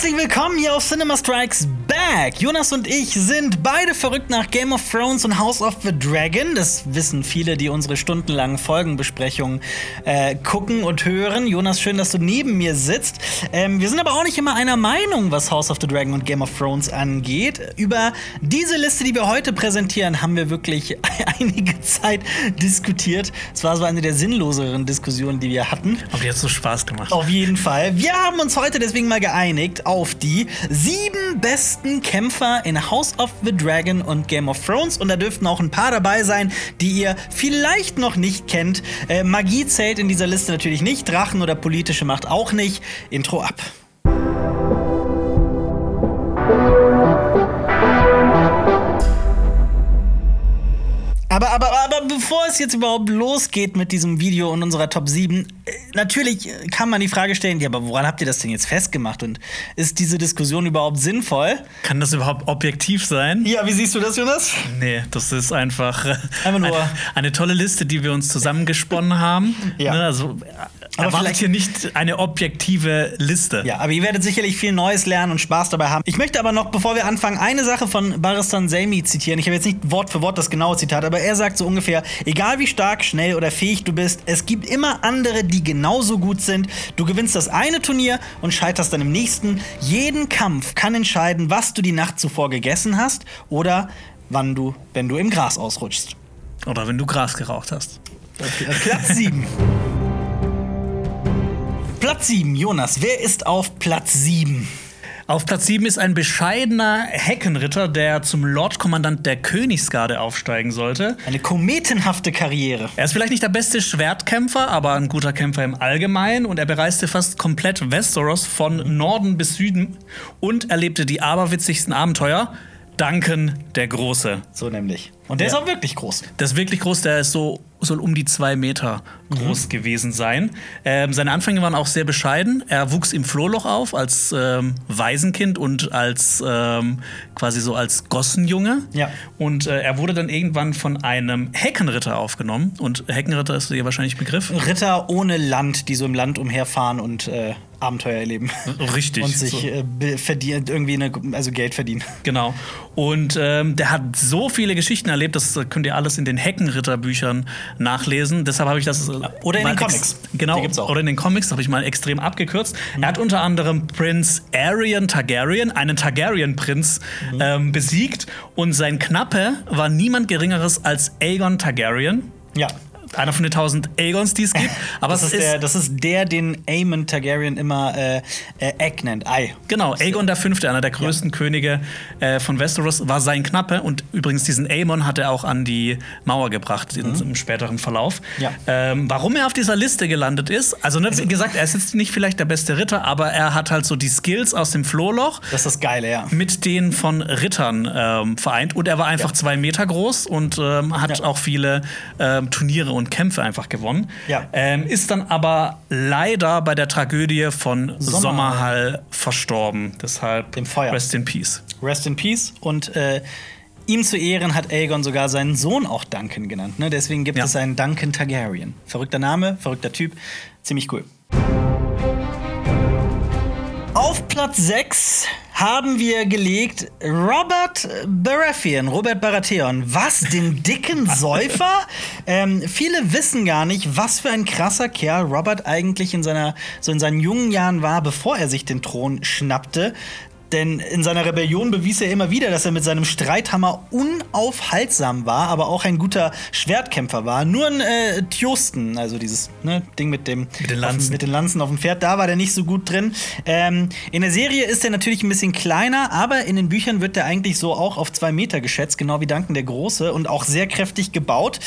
Herzlich willkommen hier auf Cinema Strikes Back. Jonas und ich sind beide verrückt nach Game of Thrones und House of the Dragon. Das wissen viele, die unsere stundenlangen Folgenbesprechungen äh, gucken und hören. Jonas, schön, dass du neben mir sitzt. Ähm, wir sind aber auch nicht immer einer Meinung, was House of the Dragon und Game of Thrones angeht. Über diese Liste, die wir heute präsentieren, haben wir wirklich einige Zeit diskutiert. Es war so eine der sinnloseren Diskussionen, die wir hatten. Aber die hat so Spaß gemacht. Auf jeden Fall. Wir haben uns heute deswegen mal geeinigt auf die sieben besten Kämpfer in House of the Dragon und Game of Thrones. Und da dürften auch ein paar dabei sein, die ihr vielleicht noch nicht kennt. Äh, Magie zählt in dieser Liste natürlich nicht, Drachen oder politische Macht auch nicht. Intro ab. Aber, aber, aber bevor es jetzt überhaupt losgeht mit diesem Video und unserer Top 7, äh, natürlich kann man die Frage stellen, ja, aber woran habt ihr das denn jetzt festgemacht? Und ist diese Diskussion überhaupt sinnvoll? Kann das überhaupt objektiv sein? Ja, wie siehst du das, Jonas? Nee, das ist einfach, äh, Einfach nur- eine, eine tolle Liste, die wir uns zusammengesponnen haben. Ja. Ne, also, Aber hier nicht eine objektive Liste. Ja, aber ihr werdet sicherlich viel Neues lernen und Spaß dabei haben. Ich möchte aber noch, bevor wir anfangen, eine Sache von Baristan Selmi zitieren. Ich habe jetzt nicht Wort für Wort das genaue Zitat, aber er sagt so ungefähr: Egal wie stark, schnell oder fähig du bist, es gibt immer andere, die genauso gut sind. Du gewinnst das eine Turnier und scheiterst dann im nächsten. Jeden Kampf kann entscheiden, was du die Nacht zuvor gegessen hast oder wann du, wenn du im Gras ausrutschst. Oder wenn du Gras geraucht hast. Platz 7. Platz 7, Jonas. Wer ist auf Platz 7? Auf Platz 7 ist ein bescheidener Heckenritter, der zum Lordkommandant der Königsgarde aufsteigen sollte. Eine kometenhafte Karriere. Er ist vielleicht nicht der beste Schwertkämpfer, aber ein guter Kämpfer im Allgemeinen und er bereiste fast komplett Westeros von Norden bis Süden und erlebte die aberwitzigsten Abenteuer. Duncan der Große. So nämlich. Und der Ja. ist auch wirklich groß. Das ist wirklich groß, der ist so, soll um die zwei Meter groß gewesen sein. Ähm, seine Anfänge waren auch sehr bescheiden. Er wuchs im Flohloch auf als ähm, Waisenkind und als ähm, quasi so als Gossenjunge. Ja. Und äh, er wurde dann irgendwann von einem Heckenritter aufgenommen. Und Heckenritter ist dir wahrscheinlich Begriff. Ritter ohne Land, die so im Land umherfahren und äh, Abenteuer erleben. Richtig. Und sich So. äh, verdient, irgendwie eine, also Geld verdienen. Genau. Und ähm, der hat so viele Geschichten erlebt, das könnt ihr alles in den Heckenritter-Büchern nachlesen. Deshalb habe ich das. äh, Oder in den Comics. Genau. Oder in den Comics habe ich mal extrem abgekürzt. Er hat unter anderem Prinz Arion Targaryen, einen Targaryen-Prinz, Mhm. ähm, besiegt. Und sein Knappe war niemand Geringeres als Aegon Targaryen. Ja. Einer von den tausend Aegons, die es gibt. Aber Das es ist, der, das ist der, den Aemon Targaryen immer äh, äh, Egg nennt. Ei. Genau, Aegon der Fünfte, einer der größten Könige äh, von Westeros, war sein Knappe. Und übrigens, diesen Aemon hat er auch an die Mauer gebracht in, im späteren Verlauf. Mhm. Ja. Ähm, warum er auf dieser Liste gelandet ist, also ne, wie gesagt, er ist jetzt nicht vielleicht der beste Ritter, aber er hat halt so die Skills aus dem Flohloch Das ist das Geile, ja. mit denen von Rittern ähm, vereint. Und er war einfach Ja. zwei Meter groß und ähm, hat Ja. auch viele ähm, Turniere und Kämpfe einfach gewonnen. Ja. Ähm, ist dann aber leider bei der Tragödie von Sommerhall. Sommerhall verstorben. Deshalb Dem Feuer. Rest in Peace. Rest in Peace. Und äh, ihm zu Ehren hat Aegon sogar seinen Sohn auch Duncan genannt. Ne? Deswegen gibt Ja. es einen Duncan Targaryen. Verrückter Name, verrückter Typ. Ziemlich cool. Auf Platz 6 haben wir gelegt Robert Baratheon, Robert Baratheon. Was, den dicken Säufer? ähm, viele wissen gar nicht, was für ein krasser Kerl Robert eigentlich in, seiner, so in seinen jungen Jahren war, bevor er sich den Thron schnappte. Denn in seiner Rebellion bewies er immer wieder, dass er mit seinem Streithammer unaufhaltsam war, aber auch ein guter Schwertkämpfer war. Nur ein äh, Tjosten, also dieses ne, Ding mit dem Mit den auf Lanzen. mit den Lanzen auf dem Pferd, da war der nicht so gut drin. Ähm, in der Serie ist er natürlich ein bisschen kleiner, aber in den Büchern wird er eigentlich so auch auf zwei Meter geschätzt, genau wie Duncan der Große und auch sehr kräftig gebaut.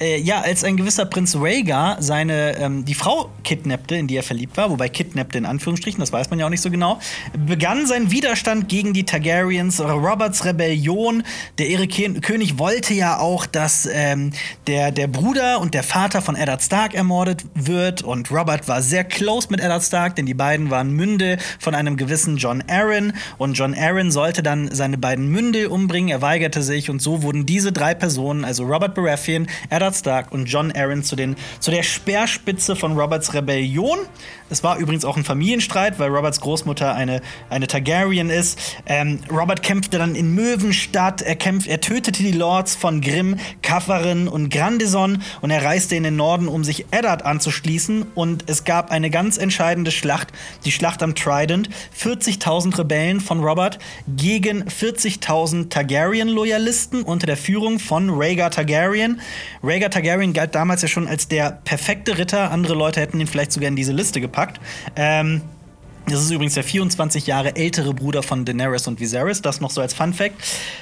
Äh, ja, als ein gewisser Prinz Rhaegar seine ähm, die Frau kidnappte, in die er verliebt war, wobei kidnappte in Anführungsstrichen, das weiß man ja auch nicht so genau, begann sein Widerstand gegen die Targaryens, Roberts Rebellion. Der König wollte ja auch, dass ähm, der, der Bruder und der Vater von Eddard Stark ermordet wird. Und Robert war sehr close mit Eddard Stark, denn die beiden waren Münde von einem gewissen John Arryn. Und John Arryn sollte dann seine beiden Münde umbringen. Er weigerte sich. Und so wurden diese drei Personen, also Robert Baratheon, Eddard Stark und John Arryn, zu, den, zu der Speerspitze von Roberts Rebellion. Es war übrigens auch ein Familienstreit, weil Roberts Großmutter eine, eine Targaryen ist. Ähm, Robert kämpfte dann in Möwenstadt. Er, kämpft, er tötete die Lords von Grimm, Kaffarin und Grandison und er reiste in den Norden, um sich Eddard anzuschließen. Und es gab eine ganz entscheidende Schlacht, die Schlacht am Trident. 40.000 Rebellen von Robert gegen 40.000 Targaryen-Loyalisten unter der Führung von Rhaegar Targaryen. Rhaegar Targaryen galt damals ja schon als der perfekte Ritter. Andere Leute hätten ihn vielleicht sogar in diese Liste gepackt. Ähm, das ist übrigens der 24 Jahre ältere Bruder von Daenerys und Viserys, das noch so als Fun Fact.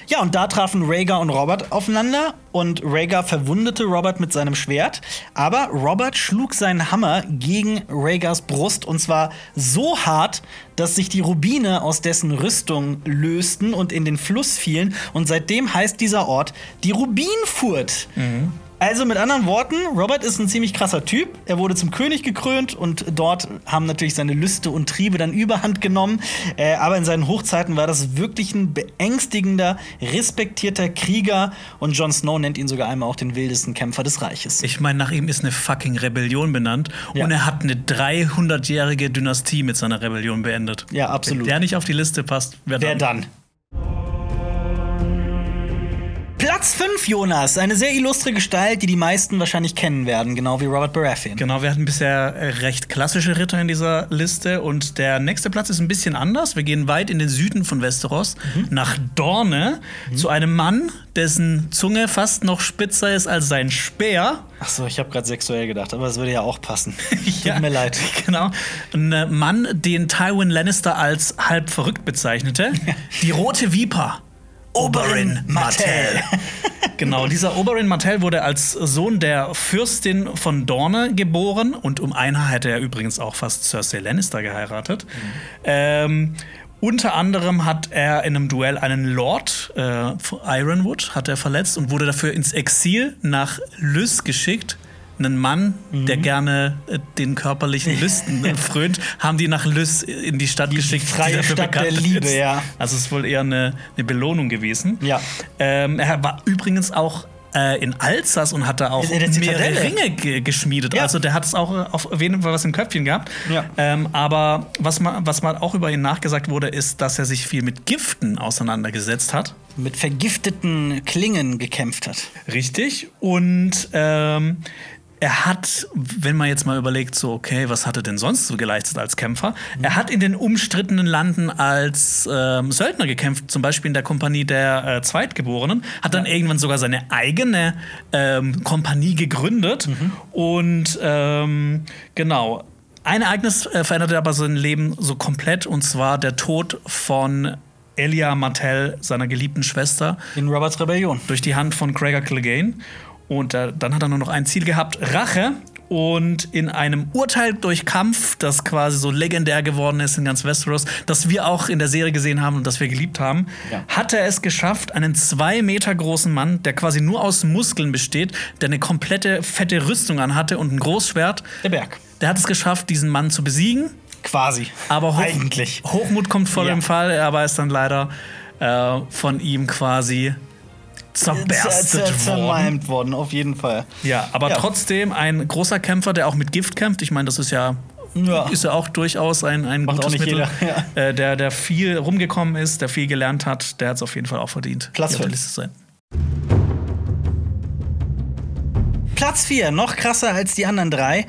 Ja, und da trafen Rhaegar und Robert aufeinander und Rhaegar verwundete Robert mit seinem Schwert, aber Robert schlug seinen Hammer gegen Rhaegars Brust und zwar so hart, dass sich die Rubine aus dessen Rüstung lösten und in den Fluss fielen und seitdem heißt dieser Ort die Rubinfurt. Mhm. Also mit anderen Worten, Robert ist ein ziemlich krasser Typ. Er wurde zum König gekrönt und dort haben natürlich seine Lüste und Triebe dann überhand genommen. Äh, aber in seinen Hochzeiten war das wirklich ein beängstigender, respektierter Krieger und Jon Snow nennt ihn sogar einmal auch den wildesten Kämpfer des Reiches. Ich meine, nach ihm ist eine fucking Rebellion benannt ja. und er hat eine 300-jährige Dynastie mit seiner Rebellion beendet. Ja, absolut. Wenn der nicht auf die Liste passt, wer dann? Wer dann? Platz 5, Jonas. Eine sehr illustre Gestalt, die die meisten wahrscheinlich kennen werden, genau wie Robert Baratheon. Genau, wir hatten bisher äh, recht klassische Ritter in dieser Liste. Und der nächste Platz ist ein bisschen anders. Wir gehen weit in den Süden von Westeros, mhm. nach Dorne, mhm. zu einem Mann, dessen Zunge fast noch spitzer ist als sein Speer. Ach so, ich habe gerade sexuell gedacht, aber das würde ja auch passen. ja, Tut mir leid. Genau. Ein äh, Mann, den Tywin Lannister als halb verrückt bezeichnete. Die rote Viper. Oberyn Martell. genau, dieser Oberyn Martell wurde als Sohn der Fürstin von Dorne geboren und um ein hätte er übrigens auch fast Cersei Lannister geheiratet. Mhm. Ähm, unter anderem hat er in einem Duell einen Lord äh, Ironwood hat er verletzt und wurde dafür ins Exil nach Lys geschickt einen Mann, mhm. der gerne äh, den körperlichen Lüsten frönt, haben die nach Lys in die Stadt die geschickt, freie die Stadt der Liebe, ist. ja. Also es ist wohl eher eine, eine Belohnung gewesen. Ja. Ähm, er war übrigens auch äh, in Alsace und hat da auch mehrere Ringe geschmiedet. Ja. Also der hat es auch äh, auf jeden Fall was im Köpfchen gehabt. Ja. Ähm, aber was man, was man auch über ihn nachgesagt wurde, ist, dass er sich viel mit Giften auseinandergesetzt hat. Mit vergifteten Klingen gekämpft hat. Richtig. Und ähm, er hat, wenn man jetzt mal überlegt, so, okay, was hat er denn sonst so geleistet als Kämpfer? Mhm. Er hat in den umstrittenen Landen als ähm, Söldner gekämpft, zum Beispiel in der Kompanie der äh, Zweitgeborenen, hat dann ja. irgendwann sogar seine eigene ähm, Kompanie gegründet mhm. und ähm, genau. Ein Ereignis äh, veränderte aber sein Leben so komplett und zwar der Tod von Elia Martell, seiner geliebten Schwester. In Roberts Rebellion. Durch die Hand von Gregor Clegane. Und äh, dann hat er nur noch ein Ziel gehabt: Rache. Und in einem Urteil durch Kampf, das quasi so legendär geworden ist in ganz Westeros, das wir auch in der Serie gesehen haben und das wir geliebt haben, ja. hat er es geschafft, einen zwei Meter großen Mann, der quasi nur aus Muskeln besteht, der eine komplette fette Rüstung anhatte und ein Großschwert. Der Berg. Der hat es geschafft, diesen Mann zu besiegen. Quasi. Aber Hoch eigentlich. Hochmut kommt vor ja. dem Fall, aber ist dann leider äh, von ihm quasi zerberstet worden. Zermalmt worden, auf jeden Fall. Ja, aber ja. trotzdem ein großer Kämpfer, der auch mit Gift kämpft. Ich meine, das ist ja ja. ist ja auch durchaus ein, ein Macht gutes Mittel, ja. äh, der, der viel rumgekommen ist, der viel gelernt hat, der hat es auf jeden Fall auch verdient. Platz 5. sein. Platz 4, noch krasser als die anderen drei.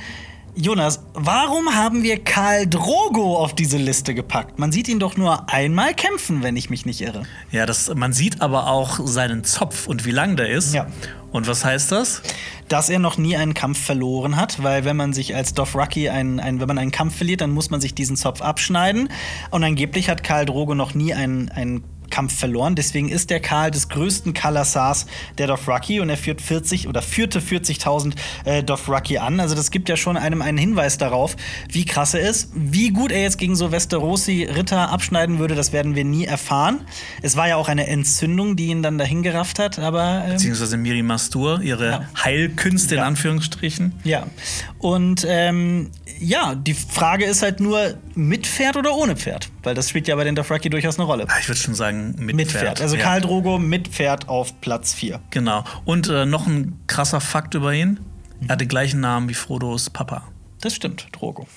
Jonas, warum haben wir Karl Drogo auf diese Liste gepackt? Man sieht ihn doch nur einmal kämpfen, wenn ich mich nicht irre. Ja, das, man sieht aber auch seinen Zopf und wie lang der ist. Ja. Und was heißt das? Dass er noch nie einen Kampf verloren hat, weil wenn man sich als Dothraki ein, ein, wenn man einen Kampf verliert, dann muss man sich diesen Zopf abschneiden. Und angeblich hat Karl Drogo noch nie einen, einen Kampf verloren. Deswegen ist der Karl des größten Kalasars der Dothraki und er führt 40 oder führte 40.000 äh, Dothraki an. Also das gibt ja schon einem einen Hinweis darauf, wie krass er ist. Wie gut er jetzt gegen so Westerosi Ritter abschneiden würde, das werden wir nie erfahren. Es war ja auch eine Entzündung, die ihn dann dahin gerafft hat, aber ähm, beziehungsweise Miri Mastur, ihre ja. Heilkünste in ja. Anführungsstrichen. Ja. Und ähm, ja, die Frage ist halt nur mit Pferd oder ohne Pferd, weil das spielt ja bei den Dothraki durchaus eine Rolle. Ich würde schon sagen mit, mit Pferd. Pferd. Also ja. Karl Drogo mit Pferd auf Platz 4. Genau. Und äh, noch ein krasser Fakt über ihn. Er hat den gleichen Namen wie Frodos Papa. Das stimmt, Drogo.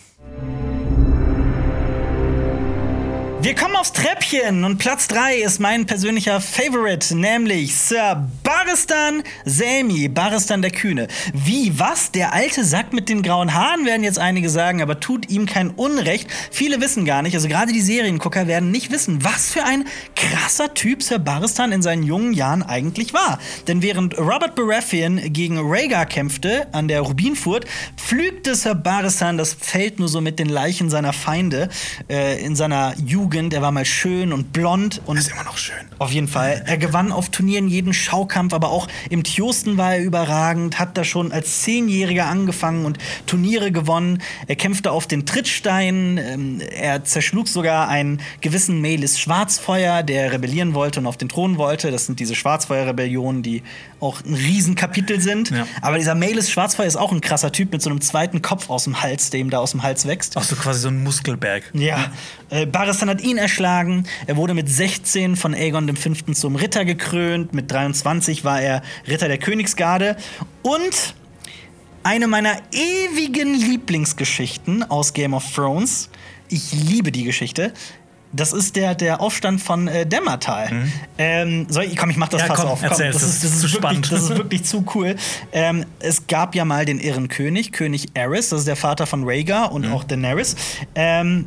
Wir kommen aufs Treppchen und Platz 3 ist mein persönlicher Favorite, nämlich Sir Baristan Selmi, Baristan der Kühne. Wie, was? Der alte Sack mit den grauen Haaren, werden jetzt einige sagen, aber tut ihm kein Unrecht. Viele wissen gar nicht, also gerade die Seriengucker werden nicht wissen, was für ein krasser Typ Sir Baristan in seinen jungen Jahren eigentlich war. Denn während Robert Baratheon gegen Rhaegar kämpfte an der Rubinfurt, pflügte Sir Baristan das Feld nur so mit den Leichen seiner Feinde äh, in seiner Jugend. Er war mal schön und blond und Ist immer noch schön. auf jeden Fall. Er gewann auf Turnieren jeden Schaukampf, aber auch im Tjosten war er überragend, hat da schon als Zehnjähriger angefangen und Turniere gewonnen. Er kämpfte auf den Trittsteinen, ähm, er zerschlug sogar einen gewissen Melis Schwarzfeuer, der rebellieren wollte und auf den Thron wollte. Das sind diese Schwarzfeuer-Rebellionen, die auch ein Riesenkapitel sind. Ja. Aber dieser Melis Schwarzfeuer ist auch ein krasser Typ mit so einem zweiten Kopf aus dem Hals, der ihm da aus dem Hals wächst. Ach so, quasi so ein Muskelberg. Ja, äh, Baristan hat ihn erschlagen. Er wurde mit 16 von Aegon V. zum Ritter gekrönt. Mit 23 war er Ritter der Königsgarde. Und eine meiner ewigen Lieblingsgeschichten aus Game of Thrones. Ich liebe die Geschichte. Das ist der, der Aufstand von äh, Dämmertal. Ähm, soll ich, komm, ich mach das Ja, Fass komm, auf. erzähl, das, ist, das, ist zu wirklich, spannend. das ist wirklich zu cool. Ähm, es gab ja mal den irren König, König Aerys, das ist der Vater von Rhaegar und auch Daenerys. Ähm,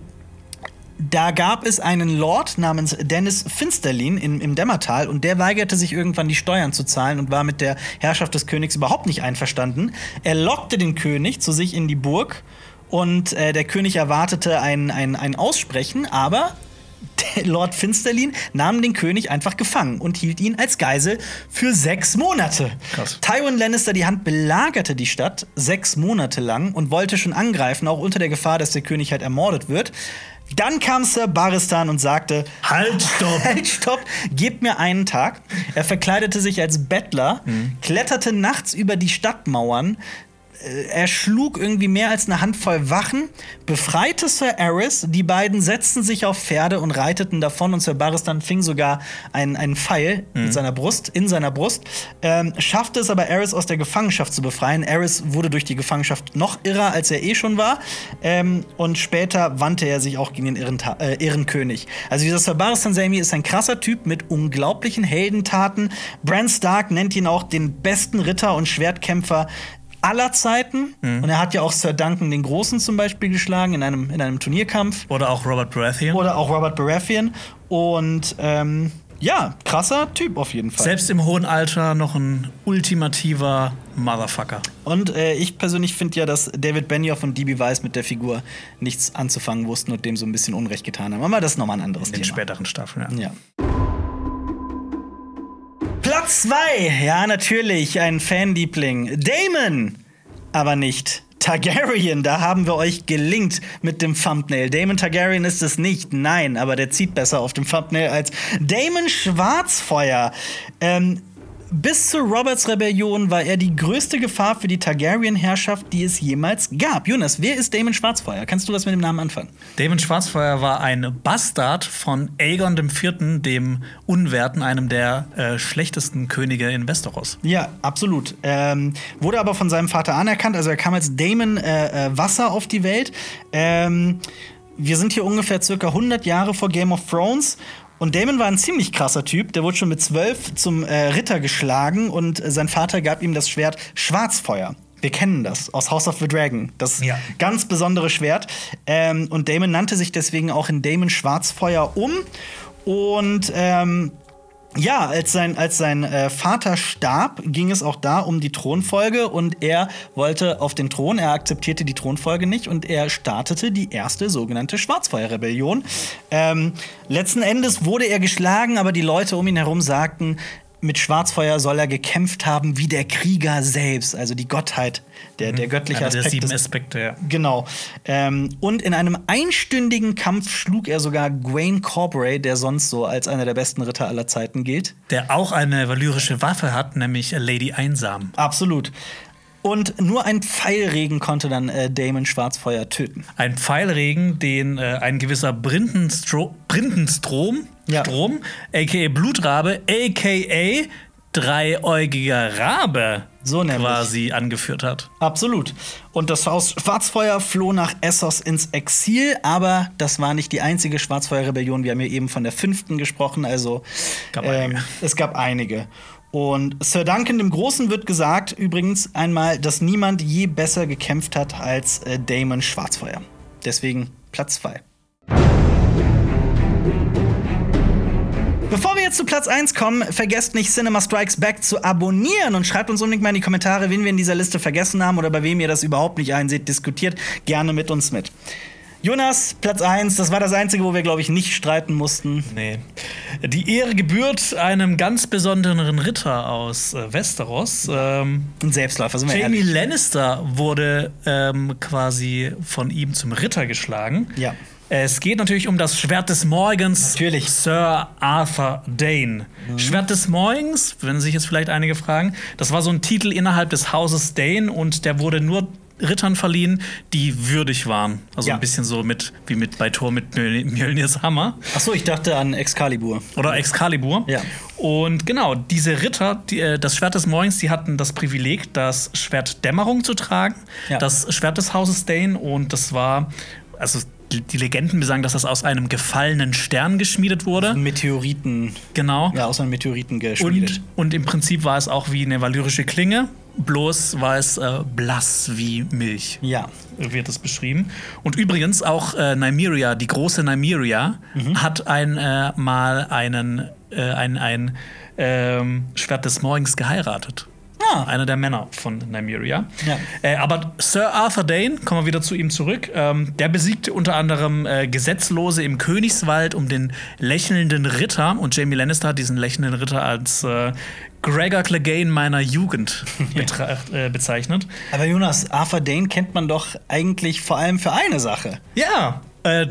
da gab es einen Lord namens Dennis Finsterlin in, im Dämmertal und der weigerte sich irgendwann die Steuern zu zahlen und war mit der Herrschaft des Königs überhaupt nicht einverstanden. Er lockte den König zu sich in die Burg und äh, der König erwartete ein, ein, ein Aussprechen, aber der Lord Finsterlin nahm den König einfach gefangen und hielt ihn als Geisel für sechs Monate. Krass. Tywin Lannister die Hand belagerte die Stadt sechs Monate lang und wollte schon angreifen, auch unter der Gefahr, dass der König halt ermordet wird. Dann kam Sir Baristan und sagte: Halt, stopp! Halt, stopp, gebt mir einen Tag. Er verkleidete sich als Bettler, kletterte nachts über die Stadtmauern. Äh, Er schlug irgendwie mehr als eine Handvoll Wachen, befreite Sir Aerys. Die beiden setzten sich auf Pferde und reiteten davon. Und Sir Baristan fing sogar einen, einen Pfeil mit seiner Brust, in seiner Brust. Ähm, schaffte es aber, Aerys aus der Gefangenschaft zu befreien. Aerys wurde durch die Gefangenschaft noch irrer, als er eh schon war. Ähm, und später wandte er sich auch gegen den Irrenta äh, Irrenkönig. Also dieser Sir Baristan Sammy ist ein krasser Typ mit unglaublichen Heldentaten. Bran Stark nennt ihn auch den besten Ritter und Schwertkämpfer aller Zeiten. Und er hat ja auch Sir Duncan den Großen zum Beispiel geschlagen in einem, in einem Turnierkampf. Oder auch Robert Baratheon. Oder auch Robert Baratheon. Und ähm, ja, krasser Typ auf jeden Fall. Selbst im hohen Alter noch ein ultimativer Motherfucker. Und äh, ich persönlich finde ja, dass David Benioff und DB Weiss mit der Figur nichts anzufangen wussten und dem so ein bisschen Unrecht getan haben. Aber das ist nochmal ein anderes In den Thema. späteren Staffeln, ja. Ja. Platz 2, ja, natürlich, ein Fanliebling. Damon, aber nicht. Targaryen, da haben wir euch gelingt mit dem Thumbnail. Damon Targaryen ist es nicht, nein, aber der zieht besser auf dem Thumbnail als Damon Schwarzfeuer. Ähm, bis zur Roberts Rebellion war er die größte Gefahr für die Targaryen-Herrschaft, die es jemals gab. Jonas, wer ist Damon Schwarzfeuer? Kannst du was mit dem Namen anfangen? Damon Schwarzfeuer war ein Bastard von Aegon IV., dem Unwerten, einem der äh, schlechtesten Könige in Westeros. Ja, absolut. Ähm, wurde aber von seinem Vater anerkannt. Also er kam als Damon äh, äh, Wasser auf die Welt. Ähm, wir sind hier ungefähr circa 100 Jahre vor Game of Thrones. Und Damon war ein ziemlich krasser Typ. Der wurde schon mit zwölf zum äh, Ritter geschlagen und äh, sein Vater gab ihm das Schwert Schwarzfeuer. Wir kennen das aus House of the Dragon. Das Ja. ganz besondere Schwert. Ähm, und Damon nannte sich deswegen auch in Damon Schwarzfeuer um. Und ähm, ja, als sein, als sein äh, Vater starb, ging es auch da um die Thronfolge und er wollte auf den Thron, er akzeptierte die Thronfolge nicht und er startete die erste sogenannte Schwarzfeuerrebellion. Ähm, letzten Endes wurde er geschlagen, aber die Leute um ihn herum sagten, mit Schwarzfeuer soll er gekämpft haben wie der Krieger selbst, also die Gottheit, der, der göttliche Einer der Aspekt. sieben des- Aspekte, ja. Genau. Ähm, und in einem einstündigen Kampf schlug er sogar Gwaine Corbray, der sonst so als einer der besten Ritter aller Zeiten gilt. Der auch eine valyrische Waffe hat, nämlich Lady Einsam. Absolut. Und nur ein Pfeilregen konnte dann äh, Damon Schwarzfeuer töten. Ein Pfeilregen, den äh, ein gewisser Brindenstro Brindenstrom, Ja. Strom, aka Blutrabe, aka dreiäugiger Rabe So nämlich. quasi angeführt hat. Absolut. Und das Haus Schwarzfeuer floh nach Essos ins Exil, aber das war nicht die einzige Schwarzfeuerrebellion. Wir haben ja eben von der fünften gesprochen, also Gab ähm, es gab einige. Und Sir Duncan dem Großen wird gesagt, übrigens einmal, dass niemand je besser gekämpft hat als äh, Damon Schwarzfeuer. Deswegen Platz 2. Bevor wir jetzt zu Platz 1 kommen, vergesst nicht, Cinema Strikes Back zu abonnieren und schreibt uns unbedingt mal in die Kommentare, wen wir in dieser Liste vergessen haben oder bei wem ihr das überhaupt nicht einseht. Diskutiert gerne mit uns mit. Jonas, Platz 1, das war das Einzige, wo wir, glaube ich, nicht streiten mussten. Nee. Die Ehre gebührt einem ganz besonderen Ritter aus äh, Westeros. Ähm, Ein Selbstläufer, sind wir Jamie ehrlich. Lannister wurde ähm, quasi von ihm zum Ritter geschlagen. Ja. Es geht natürlich um das Schwert des Morgens. Natürlich. Sir Arthur Dane. Schwert des Morgens, wenn sich jetzt vielleicht einige fragen, das war so ein Titel innerhalb des Hauses Dane und der wurde nur Rittern verliehen, die würdig waren. Also Ja. ein bisschen so mit wie mit bei Thor mit Mjöl- Mjölnirs Hammer Achso, ich dachte an Excalibur. oder Excalibur. Ja. Und genau, diese Ritter, die, äh, das Schwert des Morgens, die hatten das Privileg, das Schwert Dämmerung zu tragen, Ja. das Schwert des Hauses Dane und das war, also die, Legenden besagen, dass das aus einem gefallenen Stern geschmiedet wurde. Meteoriten, Genau. ja, aus einem Meteoriten geschmiedet. Und, und im Prinzip war es auch wie eine valyrische Klinge, bloß war es äh, blass wie Milch ja. wird es beschrieben. Und übrigens auch äh, Nymeria, die große Nymeria, Mhm. hat ein, äh, mal einen, äh, ein, ein ähm, Schwert des Morgens geheiratet. Ah. Einer der Männer von Nymeria. Ja. Äh, aber Sir Arthur Dane, kommen wir wieder zu ihm zurück, ähm, der besiegte unter anderem äh, Gesetzlose im Königswald um den lächelnden Ritter. Und Jamie Lannister hat diesen lächelnden Ritter als äh, Gregor Clegane meiner Jugend äh, bezeichnet. Aber Jonas, Arthur Dane kennt man doch eigentlich vor allem für eine Sache. Ja. Äh,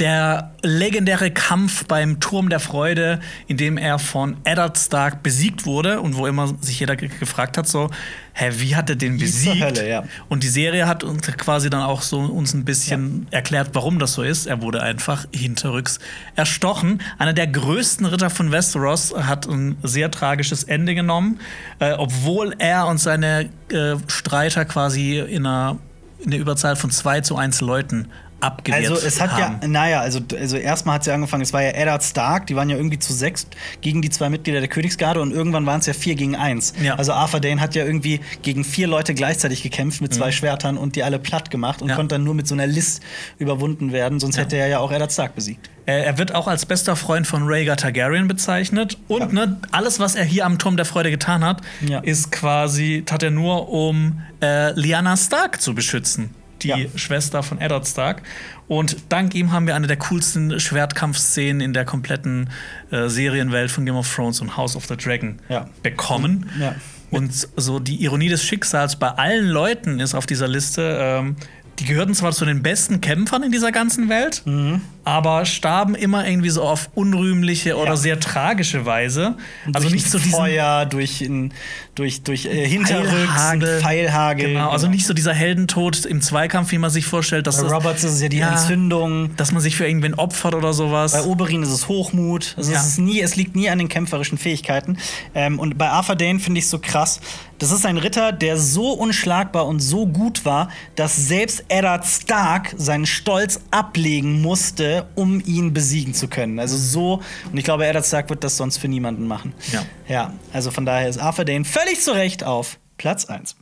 der legendäre Kampf beim Turm der Freude, in dem er von Eddard Stark besiegt wurde und wo immer sich jeder ge- gefragt hat, so, hä, wie hat er den besiegt? Hölle, ja. Und die Serie hat uns quasi dann auch so uns ein bisschen erklärt, warum das so ist. Er wurde einfach hinterrücks erstochen. Einer der größten Ritter von Westeros hat ein sehr tragisches Ende genommen, äh, obwohl er und seine äh, Streiter quasi in einer, in der Überzahl von zwei zu eins Leuten abgewehrt Also es hat haben. ja, naja, also, also erstmal hat es ja angefangen, es war ja Eddard Stark, die waren ja irgendwie zu sechs gegen die zwei Mitglieder der Königsgarde und irgendwann waren es ja vier gegen eins. Ja. Also Arthur Dane hat ja irgendwie gegen vier Leute gleichzeitig gekämpft mit zwei Schwertern und die alle platt gemacht und Mhm. Ja. konnte dann nur mit so einer List überwunden werden, sonst Ja. hätte er ja auch Eddard Stark besiegt. Er wird auch als bester Freund von Rhaegar Targaryen bezeichnet. Und ne, alles, was er hier am Turm der Freude getan hat, Ja. ist quasi, tat er nur, um äh, Lyanna Stark zu beschützen. Die Ja. Schwester von Eddard Stark. Und dank ihm haben wir eine der coolsten Schwertkampfszenen in der kompletten äh, Serienwelt von Game of Thrones und House of the Dragon Ja. bekommen. Ja. Und so die Ironie des Schicksals bei allen Leuten ist auf dieser Liste, ähm, die gehörten zwar zu den besten Kämpfern in dieser ganzen Welt, Mhm. aber starben immer irgendwie so auf unrühmliche oder Ja. sehr tragische Weise. Also durch nicht so diesen Feuer, durch, in, durch, durch äh, Hinterrücks, Pfeilhagel. Pfeilhagel. Genau, also nicht so dieser Heldentod im Zweikampf, wie man sich vorstellt, dass Bei das, Roberts ist es ja die Ja. Entzündung. dass man sich für irgendwen opfert oder sowas. Bei Oberyn ist es Hochmut. Also Ja. es, ist nie, es liegt nie an den kämpferischen Fähigkeiten. Ähm, und bei Arthur Dane finde ich es so krass. Das ist ein Ritter, der so unschlagbar und so gut war, dass selbst Eddard Stark seinen Stolz ablegen musste, um ihn besiegen zu können. Also so, und ich glaube, Eddard Stark wird das sonst für niemanden machen. Ja. Ja, also von daher ist Arthur Dane völlig zu Recht auf Platz 1.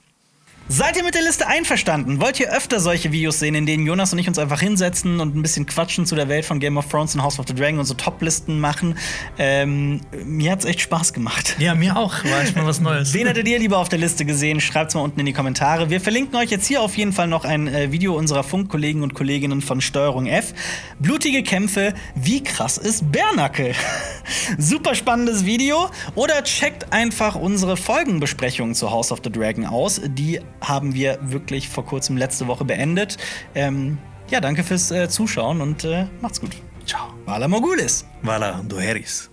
Seid ihr mit der Liste einverstanden? Wollt ihr öfter solche Videos sehen, in denen Jonas und ich uns einfach hinsetzen und ein bisschen quatschen zu der Welt von Game of Thrones und House of the Dragon und so Top-Listen machen? Ähm, mir hat's echt Spaß gemacht. ja, mir auch. War echt mal was Neues. Wen hättet ihr lieber auf der Liste gesehen? Schreibt's mal unten in die Kommentare. Wir verlinken euch jetzt hier auf jeden Fall noch ein äh, Video unserer Funkkollegen und Kolleginnen von Steuerung F. Blutige Kämpfe, wie krass ist Bärnackel? Super spannendes Video. Oder checkt einfach unsere Folgenbesprechungen zu House of the Dragon aus. Die haben wir wirklich vor kurzem letzte Woche beendet. Ähm, ja, danke fürs äh, Zuschauen und äh, macht's gut. Ciao. Vala Mogulis. Vala, du Heris.